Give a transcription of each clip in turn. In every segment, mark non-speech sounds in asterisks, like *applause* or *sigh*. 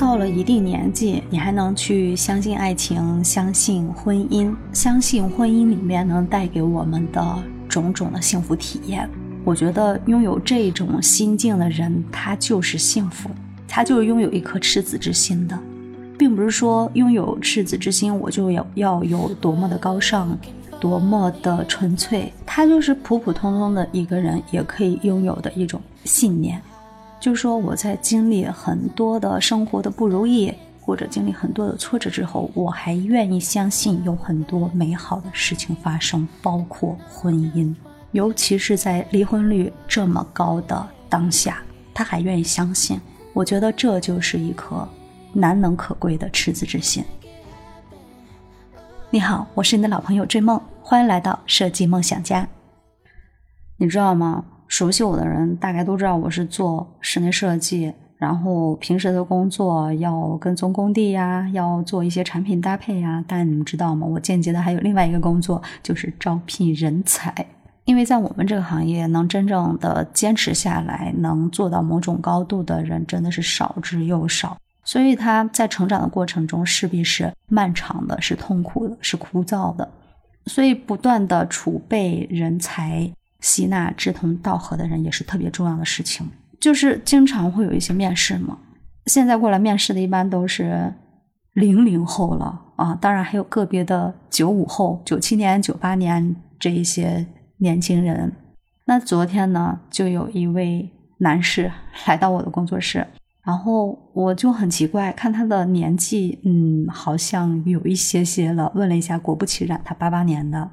到了一定年纪，你还能去相信爱情、相信婚姻、相信婚姻里面能带给我们的种种的幸福体验。我觉得拥有这种心境的人，他就是幸福，他就是拥有一颗赤子之心的，并不是说拥有赤子之心，我就要要有多么的高尚，多么的纯粹。他就是普普通通的一个人也可以拥有的一种信念，就说我在经历很多的生活的不如意，或者经历很多的挫折之后，我还愿意相信有很多美好的事情发生，包括婚姻。尤其是在离婚率这么高的当下，他还愿意相信，我觉得这就是一颗难能可贵的赤子之心。你好，我是你的老朋友追梦，欢迎来到设计梦想家。你知道吗？熟悉我的人大概都知道我是做室内设计，然后平时的工作要跟踪工地呀，要做一些产品搭配呀。但你们知道吗？我间接的还有另外一个工作，就是招聘人才。因为在我们这个行业，能真正的坚持下来，能做到某种高度的人，真的是少之又少。所以他在成长的过程中，势必是漫长的，是痛苦的，是枯燥的。所以，不断的储备人才，吸纳志同道合的人，也是特别重要的事情。就是经常会有一些面试嘛，现在过来面试的，一般都是零零后了啊，当然还有个别的九五后、九七年、九八年这一些。年轻人，那昨天呢，就有一位男士 *laughs* 来到我的工作室，然后我就很奇怪，看他的年纪，嗯，好像有一些些了。问了一下，果不其然，他八八年的。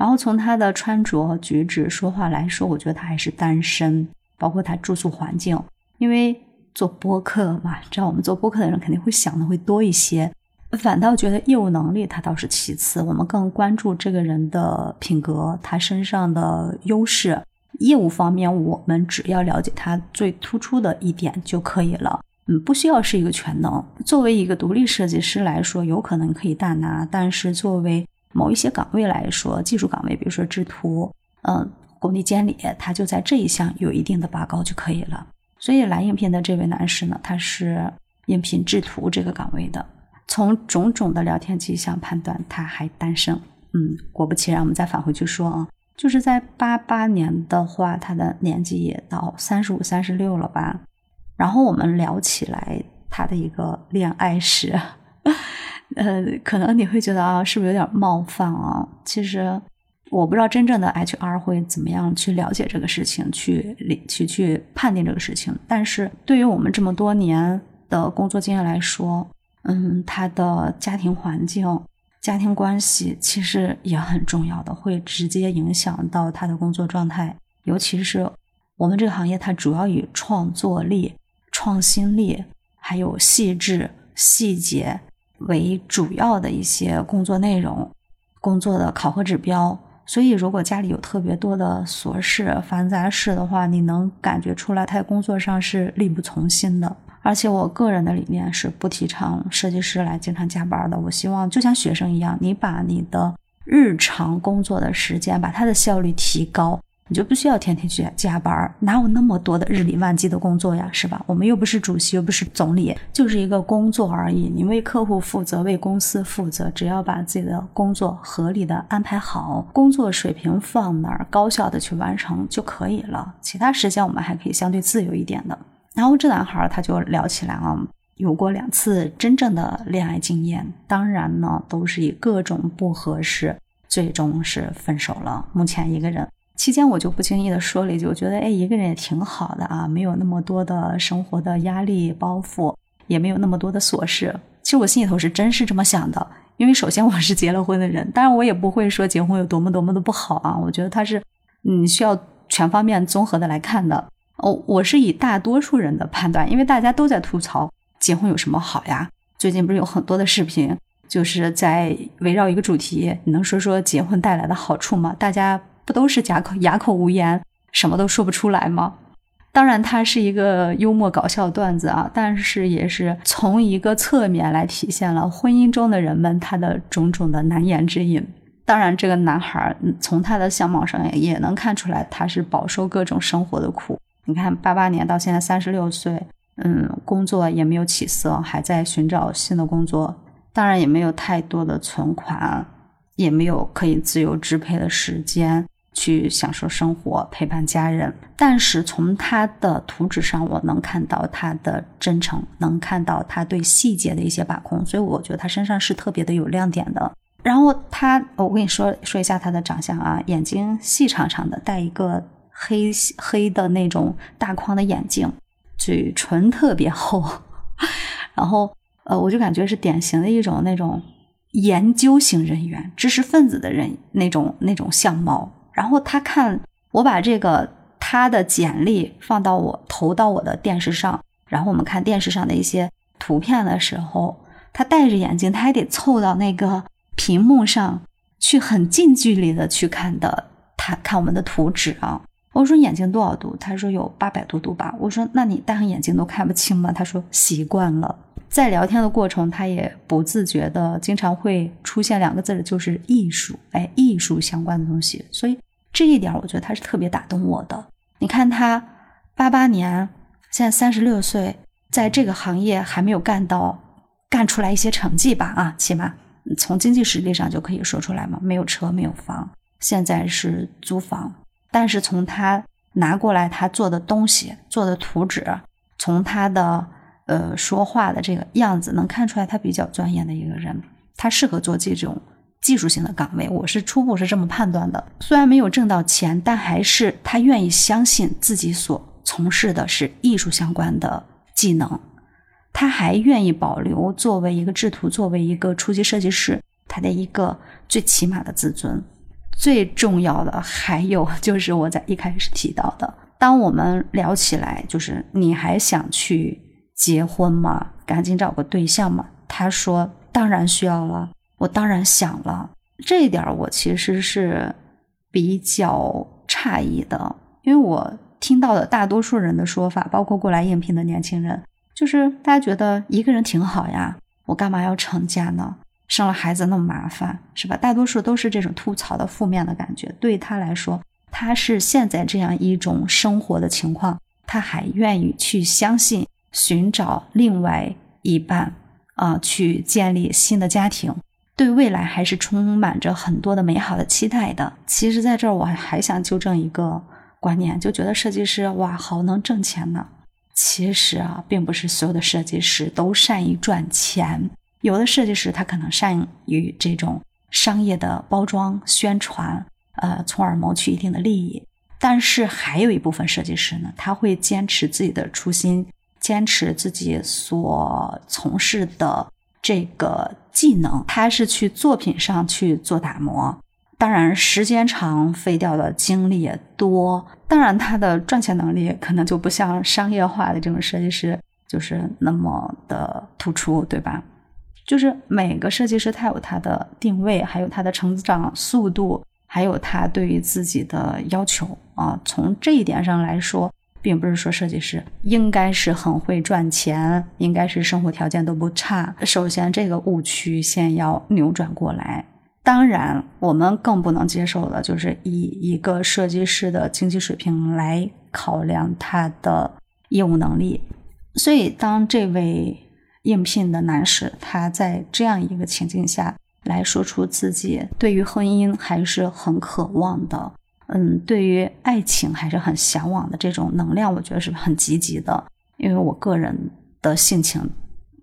然后从他的穿着、举止、说话来说，我觉得他还是单身，包括他住宿环境。因为做播客嘛，知道我们做播客的人肯定会想的会多一些。反倒觉得业务能力他倒是其次，我们更关注这个人的品格，他身上的优势。业务方面，我们只要了解他最突出的一点就可以了。嗯，不需要是一个全能。作为一个独立设计师来说，有可能可以大拿，但是作为某一些岗位来说，技术岗位，比如说制图，嗯，工地监理，他就在这一项有一定的拔高就可以了。所以来应聘的这位男士呢，他是应聘制图这个岗位的。从种种的聊天迹象判断，他还单身。嗯，果不其然，我们再返回去说啊，就是在八八年的话，他的年纪也到三十五、三十六了吧。然后我们聊起来他的一个恋爱史，呃，可能你会觉得啊，是不是有点冒犯啊？其实我不知道真正的 HR 会怎么样去了解这个事情，去去去判定这个事情。但是对于我们这么多年的工作经验来说，嗯，他的家庭环境、家庭关系其实也很重要的，会直接影响到他的工作状态。尤其是我们这个行业，它主要以创作力、创新力，还有细致细节为主要的一些工作内容、工作的考核指标。所以，如果家里有特别多的琐事、繁杂事的话，你能感觉出来，他在工作上是力不从心的。而且我个人的理念是不提倡设计师来经常加班的。我希望就像学生一样，你把你的日常工作的时间，把它的效率提高，你就不需要天天去加班。哪有那么多的日理万机的工作呀，是吧？我们又不是主席，又不是总理，就是一个工作而已。你为客户负责，为公司负责，只要把自己的工作合理的安排好，工作水平放哪儿，高效的去完成就可以了。其他时间我们还可以相对自由一点的。然后这男孩他就聊起来啊，有过两次真正的恋爱经验，当然呢都是以各种不合适，最终是分手了。目前一个人，期间我就不经意的说了一句，我觉得哎一个人也挺好的啊，没有那么多的生活的压力包袱，也没有那么多的琐事。其实我心里头是真是这么想的，因为首先我是结了婚的人，当然我也不会说结婚有多么多么的不好啊，我觉得他是嗯需要全方面综合的来看的。哦，我是以大多数人的判断，因为大家都在吐槽结婚有什么好呀？最近不是有很多的视频，就是在围绕一个主题，你能说说结婚带来的好处吗？大家不都是哑口哑口无言，什么都说不出来吗？当然，它是一个幽默搞笑段子啊，但是也是从一个侧面来体现了婚姻中的人们他的种种的难言之隐。当然，这个男孩从他的相貌上也能看出来，他是饱受各种生活的苦。你看，八八年到现在三十六岁，嗯，工作也没有起色，还在寻找新的工作，当然也没有太多的存款，也没有可以自由支配的时间去享受生活、陪伴家人。但是从他的图纸上，我能看到他的真诚，能看到他对细节的一些把控，所以我觉得他身上是特别的有亮点的。然后他，我跟你说说一下他的长相啊，眼睛细长长的，戴一个黑黑的那种大框的眼镜。嘴唇特别厚，*laughs* 然后呃，我就感觉是典型的一种那种研究型人员、知识分子的人那种那种相貌。然后他看我把这个他的简历放到我投到我的电视上，然后我们看电视上的一些图片的时候，他戴着眼镜，他还得凑到那个屏幕上去，很近距离的去看的，他看我们的图纸啊。我说眼睛多少度？他说有八百多度吧。我说那你戴上眼镜都看不清吗？他说习惯了。在聊天的过程，他也不自觉的经常会出现两个字，就是艺术。哎，艺术相关的东西。所以这一点，我觉得他是特别打动我的。你看他八八年，现在三十六岁，在这个行业还没有干到干出来一些成绩吧？啊，起码从经济实力上就可以说出来嘛。没有车，没有房，现在是租房。但是从他拿过来他做的东西、做的图纸，从他的呃说话的这个样子，能看出来他比较钻研的一个人。他适合做这种技术性的岗位，我是初步是这么判断的。虽然没有挣到钱，但还是他愿意相信自己所从事的是艺术相关的技能。他还愿意保留作为一个制图、作为一个初级设计师他的一个最起码的自尊。最重要的还有 *laughs* 就是我在一开始提到的，当我们聊起来，就是你还想去结婚吗？赶紧找个对象嘛。他说当然需要了，我当然想了。这一点我其实是比较诧异的，因为我听到的大多数人的说法，包括过来应聘的年轻人，就是大家觉得一个人挺好呀，我干嘛要成家呢？生了孩子那么麻烦，是吧？大多数都是这种吐槽的负面的感觉。对他来说，他是现在这样一种生活的情况，他还愿意去相信，寻找另外一半啊，去建立新的家庭，对未来还是充满着很多的美好的期待的。其实，在这儿我还想纠正一个观念，就觉得设计师哇，好能挣钱呢。其实啊，并不是所有的设计师都善于赚钱。有的设计师他可能善于这种商业的包装宣传，呃，从而谋取一定的利益。但是还有一部分设计师呢，他会坚持自己的初心，坚持自己所从事的这个技能，他是去作品上去做打磨。当然，时间长，费掉的精力也多。当然，他的赚钱能力可能就不像商业化的这种设计师就是那么的突出，对吧？就是每个设计师他有他的定位，还有他的成长速度，还有他对于自己的要求啊。从这一点上来说，并不是说设计师应该是很会赚钱，应该是生活条件都不差。首先，这个误区先要扭转过来。当然，我们更不能接受的就是以一个设计师的经济水平来考量他的业务能力。所以，当这位。应聘的男士，他在这样一个情境下来说出自己对于婚姻还是很渴望的，嗯，对于爱情还是很向往的这种能量，我觉得是很积极的。因为我个人的性情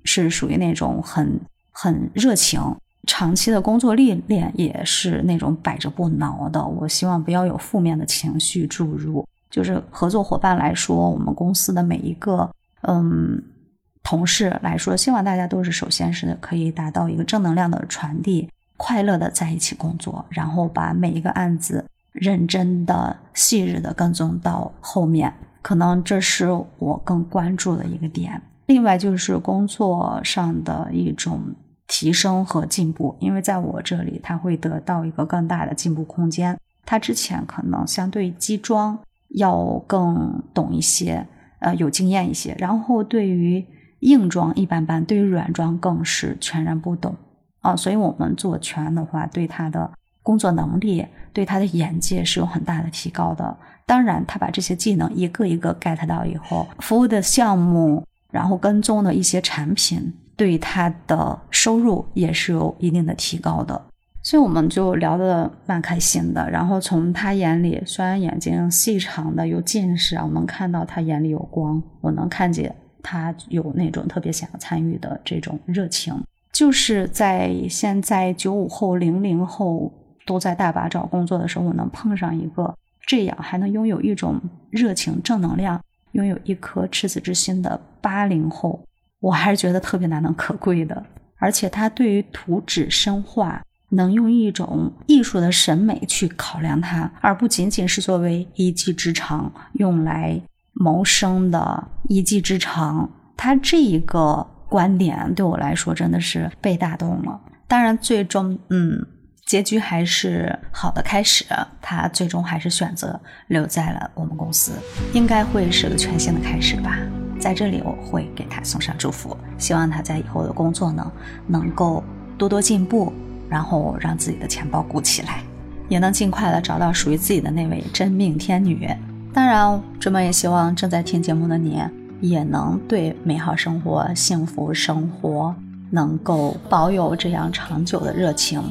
是属于那种很很热情，长期的工作历练也是那种百折不挠的。我希望不要有负面的情绪注入。就是合作伙伴来说，我们公司的每一个，嗯。同事来说，希望大家都是首先是可以达到一个正能量的传递，快乐的在一起工作，然后把每一个案子认真的、细致的跟踪到后面，可能这是我更关注的一个点。另外就是工作上的一种提升和进步，因为在我这里他会得到一个更大的进步空间。他之前可能相对机装要更懂一些，呃，有经验一些，然后对于。硬装一般般，对于软装更是全然不懂啊！所以，我们做全的话，对他的工作能力、对他的眼界是有很大的提高的。当然，他把这些技能一个一个 get 到以后，服务的项目，然后跟踪的一些产品，对他的收入也是有一定的提高的。所以我们就聊得蛮开心的。然后从他眼里，虽然眼睛细长的有近视啊，我能看到他眼里有光，我能看见他有那种特别想要参与的这种热情。就是在现在九五后、零零后都在大把找工作的时候，我能碰上一个这样还能拥有一种热情、正能量、拥有一颗赤子之心的八零后，我还是觉得特别难能可贵的。而且他对于图纸深化。能用一种艺术的审美去考量它，而不仅仅是作为一技之长用来谋生的一技之长。他这一个观点对我来说真的是被打动了。当然，最终嗯，结局还是好的开始。他最终还是选择留在了我们公司，应该会是个全新的开始吧。在这里，我会给他送上祝福，希望他在以后的工作呢能够多多进步。然后让自己的钱包鼓起来，也能尽快的找到属于自己的那位真命天女。当然，追梦也希望正在听节目的你，也能对美好生活、幸福生活能够保有这样长久的热情。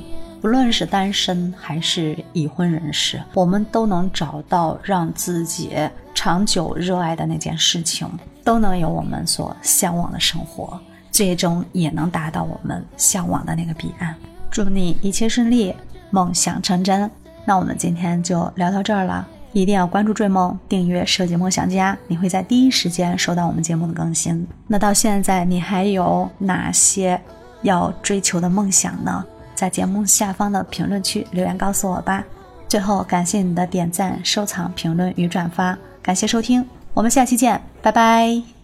不论是单身还是已婚人士，我们都能找到让自己长久热爱的那件事情，都能有我们所向往的生活，最终也能达到我们向往的那个彼岸。祝你一切顺利，梦想成真。那我们今天就聊到这儿了，一定要关注追梦，订阅设计梦想家，你会在第一时间收到我们节目的更新。那到现在你还有哪些要追求的梦想呢？在节目下方的评论区留言告诉我吧。最后感谢你的点赞、收藏、评论与转发，感谢收听，我们下期见，拜拜。